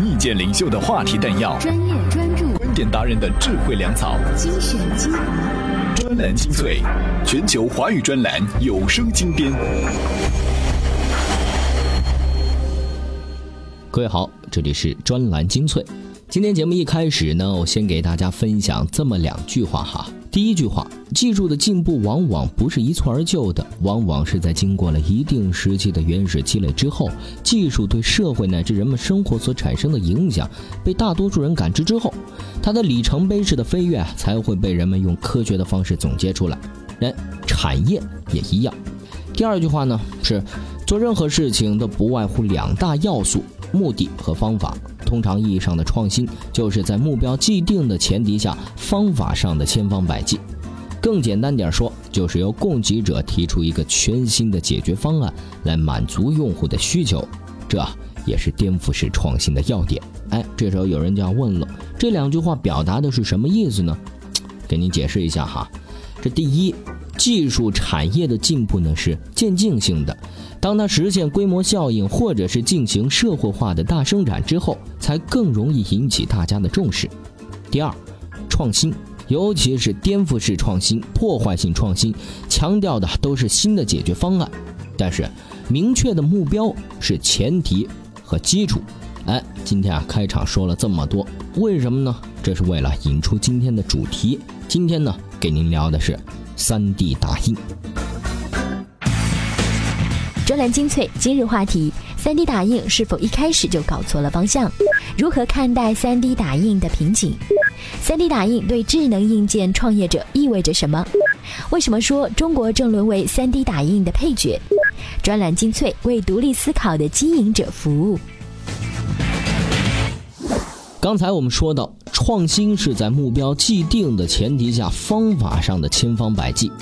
意见领袖的话题弹药，专业专注，观点达人的智慧粮草，精选精华，专栏精粹，全球华语专栏有声精编。各位好，这里是专栏精粹。今天节目一开始呢，我先给大家分享这么两句话哈。第一句话，技术的进步往往不是一蹴而就的，往往是在经过了一定时期的原始积累之后，技术对社会乃至人们生活所产生的影响被大多数人感知之后，它的里程碑式的飞跃才会被人们用科学的方式总结出来。人产业也一样。第二句话呢是，做任何事情都不外乎两大要素。目的和方法，通常意义上的创新，就是在目标既定的前提下，方法上的千方百计。更简单点说，就是由供给者提出一个全新的解决方案来满足用户的需求，这也是颠覆式创新的要点。哎，这时候有人就要问了，这两句话表达的是什么意思呢？给您解释一下哈。这第一，技术产业的进步呢是渐进性的。当它实现规模效应，或者是进行社会化的大生产之后，才更容易引起大家的重视。第二，创新，尤其是颠覆式创新、破坏性创新，强调的都是新的解决方案，但是明确的目标是前提和基础。哎，今天啊，开场说了这么多，为什么呢？这是为了引出今天的主题。今天呢，给您聊的是 3D 打印。专栏精粹今日话题：3D 打印是否一开始就搞错了方向？如何看待 3D 打印的瓶颈？3D 打印对智能硬件创业者意味着什么？为什么说中国正沦为 3D 打印的配角？专栏精粹为独立思考的经营者服务。刚才我们说到，创新是在目标既定的前提下，方法上的千方百计。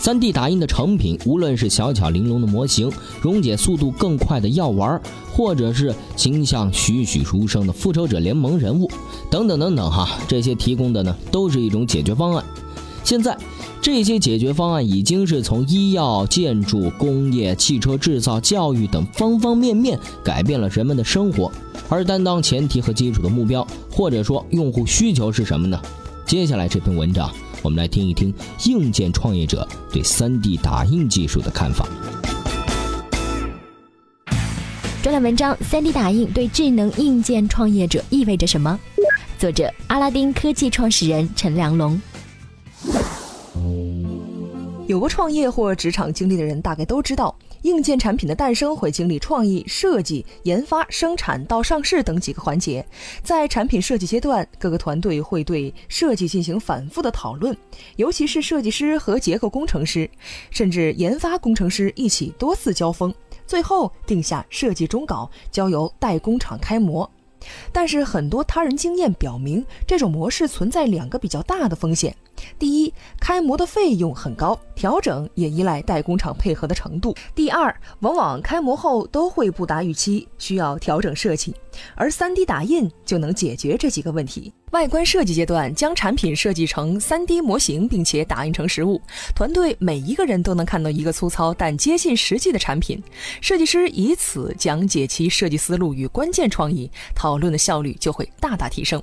3D 打印的成品，无论是小巧玲珑的模型、溶解速度更快的药丸，或者是形象栩栩如生的复仇者联盟人物，等等等等，哈，这些提供的呢，都是一种解决方案。现在，这些解决方案已经是从医药、建筑、工业、汽车制造、教育等方方面面改变了人们的生活。而担当前提和基础的目标，或者说用户需求是什么呢？接下来这篇文章。我们来听一听硬件创业者对 3D 打印技术的看法。专栏文章：3D 打印对智能硬件创业者意味着什么？作者：阿拉丁科技创始人陈良龙。有过创业或职场经历的人，大概都知道。硬件产品的诞生会经历创意、设计、研发、生产到上市等几个环节。在产品设计阶段，各个团队会对设计进行反复的讨论，尤其是设计师和结构工程师，甚至研发工程师一起多次交锋，最后定下设计终稿，交由代工厂开模。但是很多他人经验表明，这种模式存在两个比较大的风险。第一，开模的费用很高，调整也依赖代工厂配合的程度。第二，往往开模后都会不达预期，需要调整设计，而 3D 打印就能解决这几个问题。外观设计阶段，将产品设计成 3D 模型，并且打印成实物，团队每一个人都能看到一个粗糙但接近实际的产品。设计师以此讲解其设计思路与关键创意，讨论的效率就会大大提升。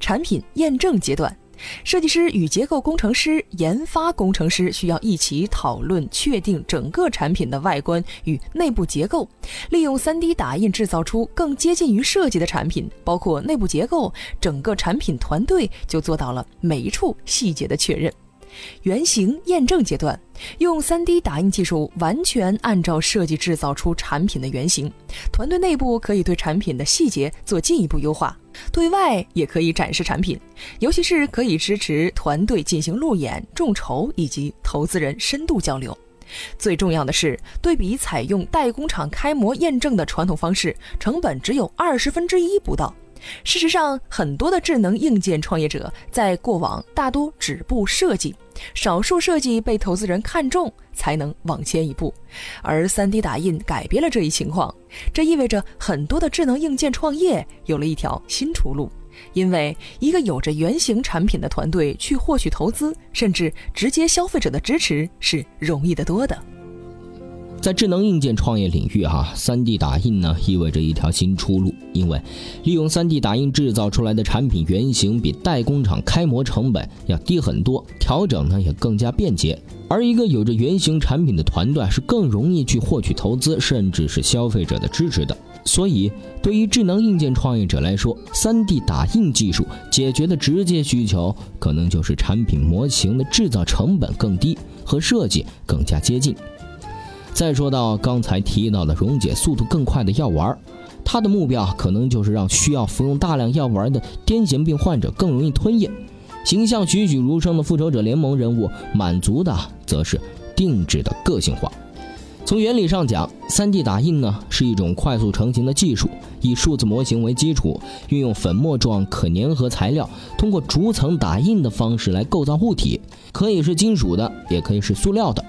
产品验证阶段。设计师与结构工程师、研发工程师需要一起讨论，确定整个产品的外观与内部结构，利用 3D 打印制造出更接近于设计的产品，包括内部结构。整个产品团队就做到了每一处细节的确认。原型验证阶段，用 3D 打印技术完全按照设计制造出产品的原型，团队内部可以对产品的细节做进一步优化，对外也可以展示产品，尤其是可以支持团队进行路演、众筹以及投资人深度交流。最重要的是，对比采用代工厂开模验证的传统方式，成本只有二十分之一不到。事实上，很多的智能硬件创业者在过往大多止步设计，少数设计被投资人看中，才能往前一步。而 3D 打印改变了这一情况，这意味着很多的智能硬件创业有了一条新出路。因为一个有着原型产品的团队去获取投资，甚至直接消费者的支持是容易得多的。在智能硬件创业领域，哈，3D 打印呢意味着一条新出路，因为利用 3D 打印制造出来的产品原型比代工厂开模成本要低很多，调整呢也更加便捷。而一个有着原型产品的团队是更容易去获取投资，甚至是消费者的支持的。所以，对于智能硬件创业者来说，3D 打印技术解决的直接需求，可能就是产品模型的制造成本更低，和设计更加接近。再说到刚才提到的溶解速度更快的药丸，它的目标可能就是让需要服用大量药丸的癫痫病患者更容易吞咽。形象栩栩如生的复仇者联盟人物，满足的则是定制的个性化。从原理上讲，3D 打印呢是一种快速成型的技术，以数字模型为基础，运用粉末状可粘合材料，通过逐层打印的方式来构造物体，可以是金属的，也可以是塑料的。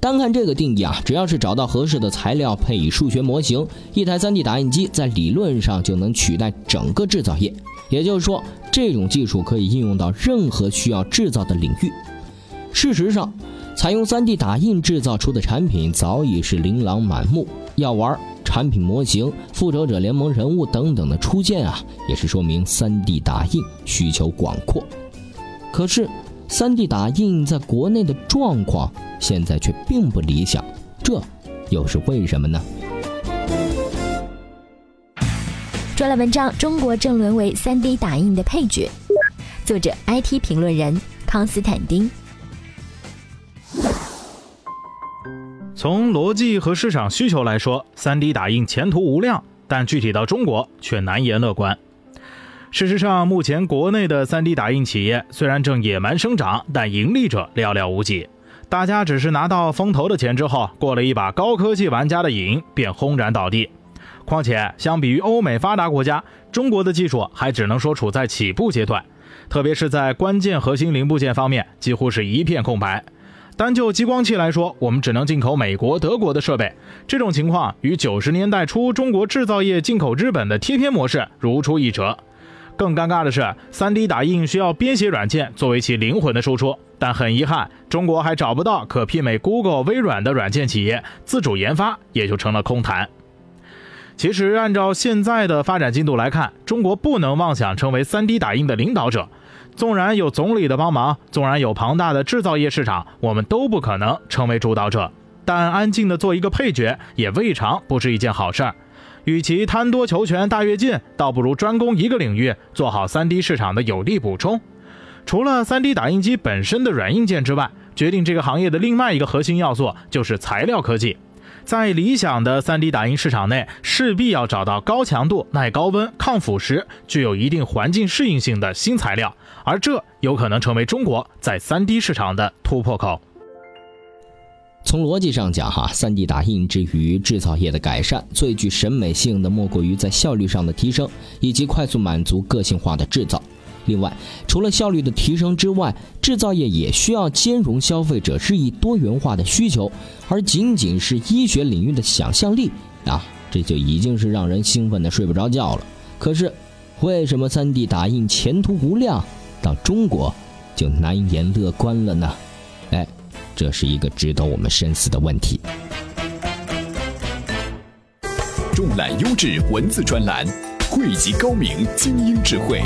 单看这个定义啊，只要是找到合适的材料，配以数学模型，一台 3D 打印机在理论上就能取代整个制造业。也就是说，这种技术可以应用到任何需要制造的领域。事实上，采用 3D 打印制造出的产品早已是琳琅满目，药丸、产品模型、复仇者联盟人物等等的出现啊，也是说明 3D 打印需求广阔。可是，3D 打印在国内的状况。现在却并不理想，这又是为什么呢？专栏文章：中国正沦为 3D 打印的配角。作者：IT 评论人康斯坦丁。从逻辑和市场需求来说，3D 打印前途无量，但具体到中国却难言乐观。事实上，目前国内的 3D 打印企业虽然正野蛮生长，但盈利者寥寥无几。大家只是拿到风投的钱之后，过了一把高科技玩家的瘾，便轰然倒地。况且，相比于欧美发达国家，中国的技术还只能说处在起步阶段，特别是在关键核心零部件方面，几乎是一片空白。单就激光器来说，我们只能进口美国、德国的设备。这种情况与九十年代初中国制造业进口日本的贴片模式如出一辙。更尴尬的是，3D 打印需要编写软件作为其灵魂的输出，但很遗憾，中国还找不到可媲美 Google、微软的软件企业，自主研发也就成了空谈。其实，按照现在的发展进度来看，中国不能妄想成为 3D 打印的领导者。纵然有总理的帮忙，纵然有庞大的制造业市场，我们都不可能成为主导者。但安静的做一个配角，也未尝不是一件好事儿。与其贪多求全、大跃进，倒不如专攻一个领域，做好 3D 市场的有力补充。除了 3D 打印机本身的软硬件之外，决定这个行业的另外一个核心要素就是材料科技。在理想的 3D 打印市场内，势必要找到高强度、耐高温、抗腐蚀、具有一定环境适应性的新材料，而这有可能成为中国在 3D 市场的突破口。从逻辑上讲，哈，3D 打印之于制造业的改善，最具审美性的莫过于在效率上的提升，以及快速满足个性化的制造。另外，除了效率的提升之外，制造业也需要兼容消费者日益多元化的需求，而仅仅是医学领域的想象力啊，这就已经是让人兴奋的睡不着觉了。可是，为什么 3D 打印前途无量，到中国就难言乐观了呢？哎。这是一个值得我们深思的问题。重览优质文字专栏，汇集高明精英智慧，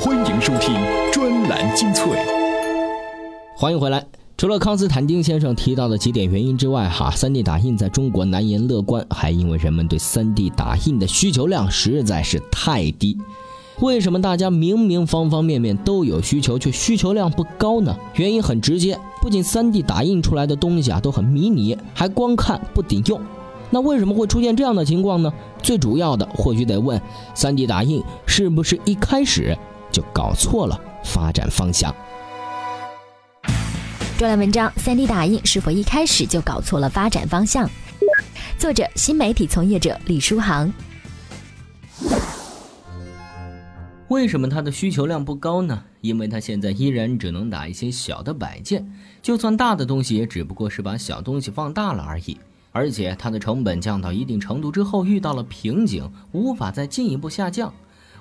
欢迎收听专栏精粹。欢迎回来。除了康斯坦丁先生提到的几点原因之外，哈，3D 打印在中国难言乐观，还因为人们对 3D 打印的需求量实在是太低。为什么大家明明方方面面都有需求，却需求量不高呢？原因很直接，不仅 3D 打印出来的东西啊都很迷你，还光看不顶用。那为什么会出现这样的情况呢？最主要的或许得问：3D 打印是不是一开始就搞错了发展方向？专栏文章：3D 打印是否一开始就搞错了发展方向？作者：新媒体从业者李书航。为什么它的需求量不高呢？因为它现在依然只能打一些小的摆件，就算大的东西，也只不过是把小东西放大了而已。而且它的成本降到一定程度之后，遇到了瓶颈，无法再进一步下降。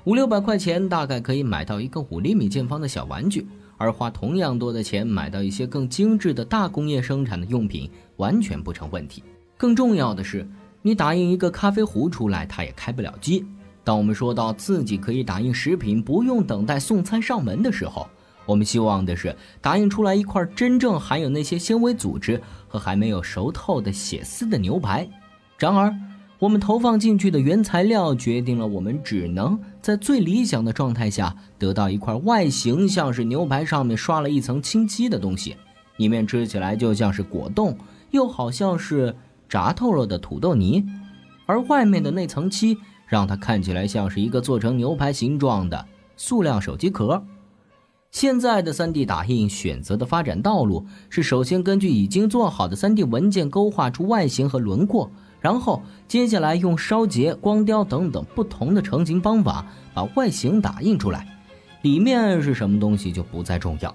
五六百块钱大概可以买到一个五厘米见方的小玩具，而花同样多的钱买到一些更精致的大工业生产的用品，完全不成问题。更重要的是，你打印一个咖啡壶出来，它也开不了机。当我们说到自己可以打印食品，不用等待送餐上门的时候，我们希望的是打印出来一块真正含有那些纤维组织和还没有熟透的血丝的牛排。然而，我们投放进去的原材料决定了我们只能在最理想的状态下得到一块外形像是牛排上面刷了一层清漆的东西，里面吃起来就像是果冻，又好像是炸透了的土豆泥，而外面的那层漆。让它看起来像是一个做成牛排形状的塑料手机壳。现在的 3D 打印选择的发展道路是：首先根据已经做好的 3D 文件勾画出外形和轮廓，然后接下来用烧结、光雕等等不同的成型方法把外形打印出来。里面是什么东西就不再重要。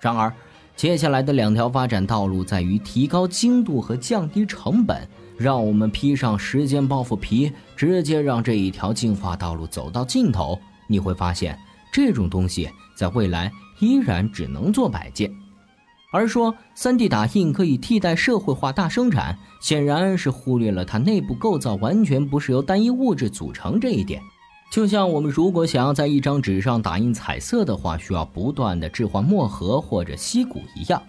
然而，接下来的两条发展道路在于提高精度和降低成本。让我们披上时间包袱皮，直接让这一条进化道路走到尽头。你会发现，这种东西在未来依然只能做摆件。而说 3D 打印可以替代社会化大生产，显然是忽略了它内部构造完全不是由单一物质组成这一点。就像我们如果想要在一张纸上打印彩色的话，需要不断的置换墨盒或者锡骨一样。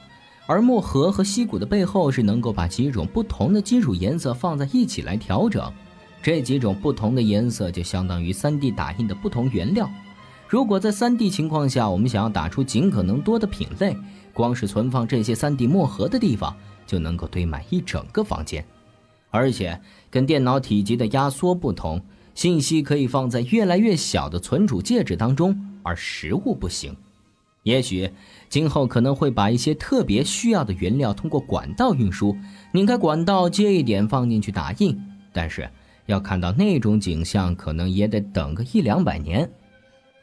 而墨盒和锡骨的背后是能够把几种不同的金属颜色放在一起来调整，这几种不同的颜色就相当于 3D 打印的不同原料。如果在 3D 情况下，我们想要打出尽可能多的品类，光是存放这些 3D 墨盒的地方就能够堆满一整个房间。而且跟电脑体积的压缩不同，信息可以放在越来越小的存储介质当中，而实物不行。也许今后可能会把一些特别需要的原料通过管道运输，拧开管道接一点放进去打印。但是要看到那种景象，可能也得等个一两百年。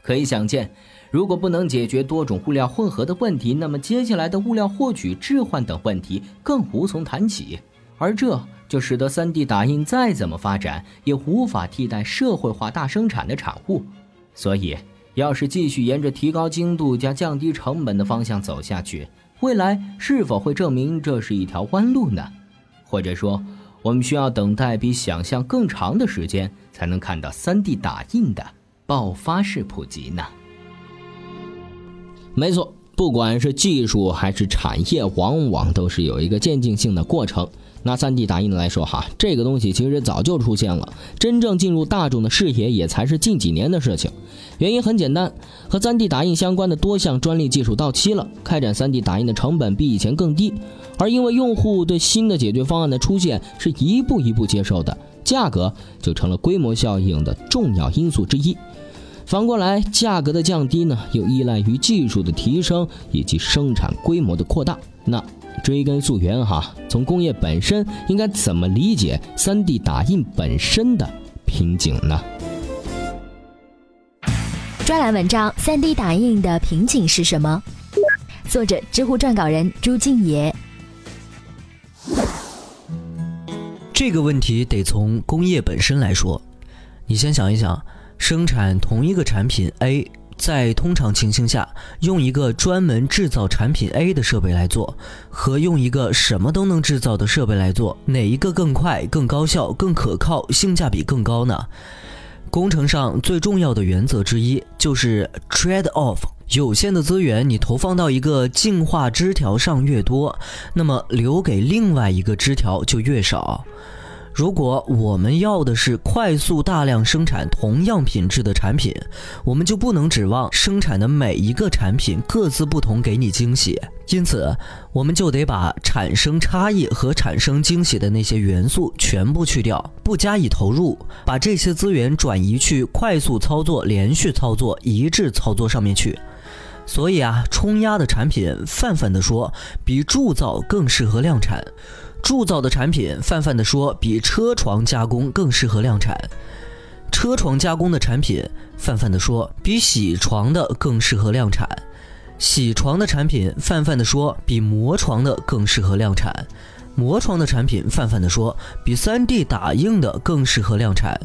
可以想见，如果不能解决多种物料混合的问题，那么接下来的物料获取、置换等问题更无从谈起。而这就使得 3D 打印再怎么发展，也无法替代社会化大生产的产物。所以。要是继续沿着提高精度加降低成本的方向走下去，未来是否会证明这是一条弯路呢？或者说，我们需要等待比想象更长的时间，才能看到 3D 打印的爆发式普及呢？没错，不管是技术还是产业，往往都是有一个渐进性的过程。拿 3D 打印来说哈，这个东西其实早就出现了，真正进入大众的视野也才是近几年的事情。原因很简单，和 3D 打印相关的多项专利技术到期了，开展 3D 打印的成本比以前更低，而因为用户对新的解决方案的出现是一步一步接受的，价格就成了规模效应的重要因素之一。反过来，价格的降低呢，又依赖于技术的提升以及生产规模的扩大。那。追根溯源哈，从工业本身应该怎么理解 3D 打印本身的瓶颈呢？专栏文章：3D 打印的瓶颈是什么？作者：知乎撰稿人朱静野。这个问题得从工业本身来说。你先想一想，生产同一个产品 A。在通常情形下，用一个专门制造产品 A 的设备来做，和用一个什么都能制造的设备来做，哪一个更快、更高效、更可靠、性价比更高呢？工程上最重要的原则之一就是 trade off。有限的资源你投放到一个进化枝条上越多，那么留给另外一个枝条就越少。如果我们要的是快速大量生产同样品质的产品，我们就不能指望生产的每一个产品各自不同给你惊喜。因此，我们就得把产生差异和产生惊喜的那些元素全部去掉，不加以投入，把这些资源转移去快速操作、连续操作、一致操作上面去。所以啊，冲压的产品，泛泛的说，比铸造更适合量产。铸造的产品，泛泛的说，比车床加工更适合量产；车床加工的产品，泛泛的说，比铣床的更适合量产；铣床的产品，泛泛的说，比磨床的更适合量产；磨床的产品，泛泛的说，比 3D 打印的更适合量产。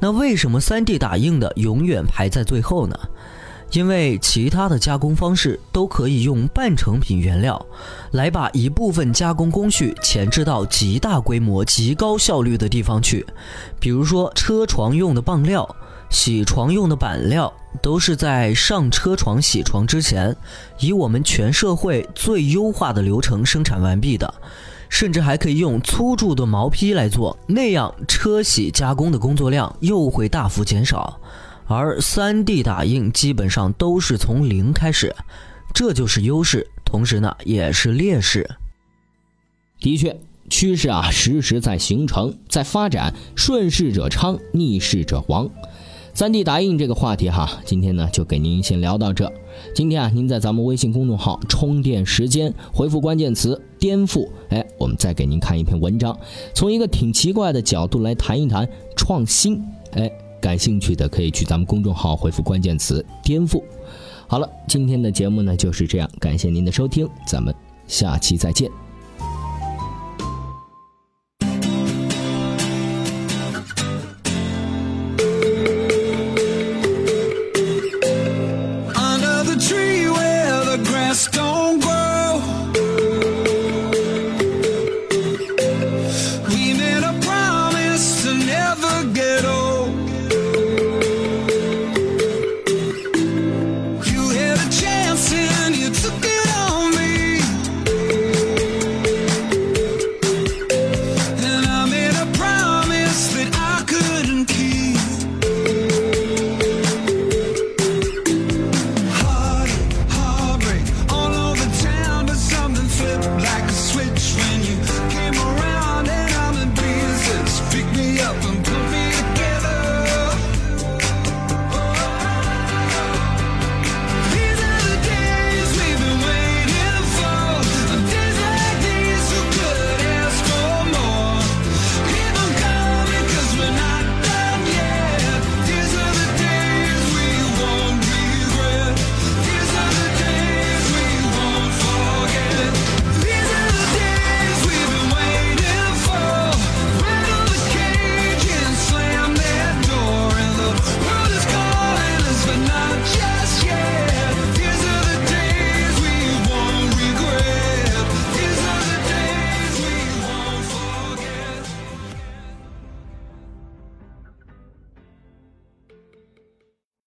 那为什么 3D 打印的永远排在最后呢？因为其他的加工方式都可以用半成品原料，来把一部分加工工序前置到极大规模、极高效率的地方去。比如说，车床用的棒料、铣床用的板料，都是在上车床、铣床之前，以我们全社会最优化的流程生产完毕的。甚至还可以用粗铸的毛坯来做，那样车铣加工的工作量又会大幅减少。而 3D 打印基本上都是从零开始，这就是优势，同时呢也是劣势。的确，趋势啊时时在形成，在发展，顺势者昌，逆势者亡。3D 打印这个话题哈，今天呢就给您先聊到这。今天啊，您在咱们微信公众号“充电时间”回复关键词“颠覆”，哎，我们再给您看一篇文章，从一个挺奇怪的角度来谈一谈创新。哎。感兴趣的可以去咱们公众号回复关键词“颠覆”。好了，今天的节目呢就是这样，感谢您的收听，咱们下期再见。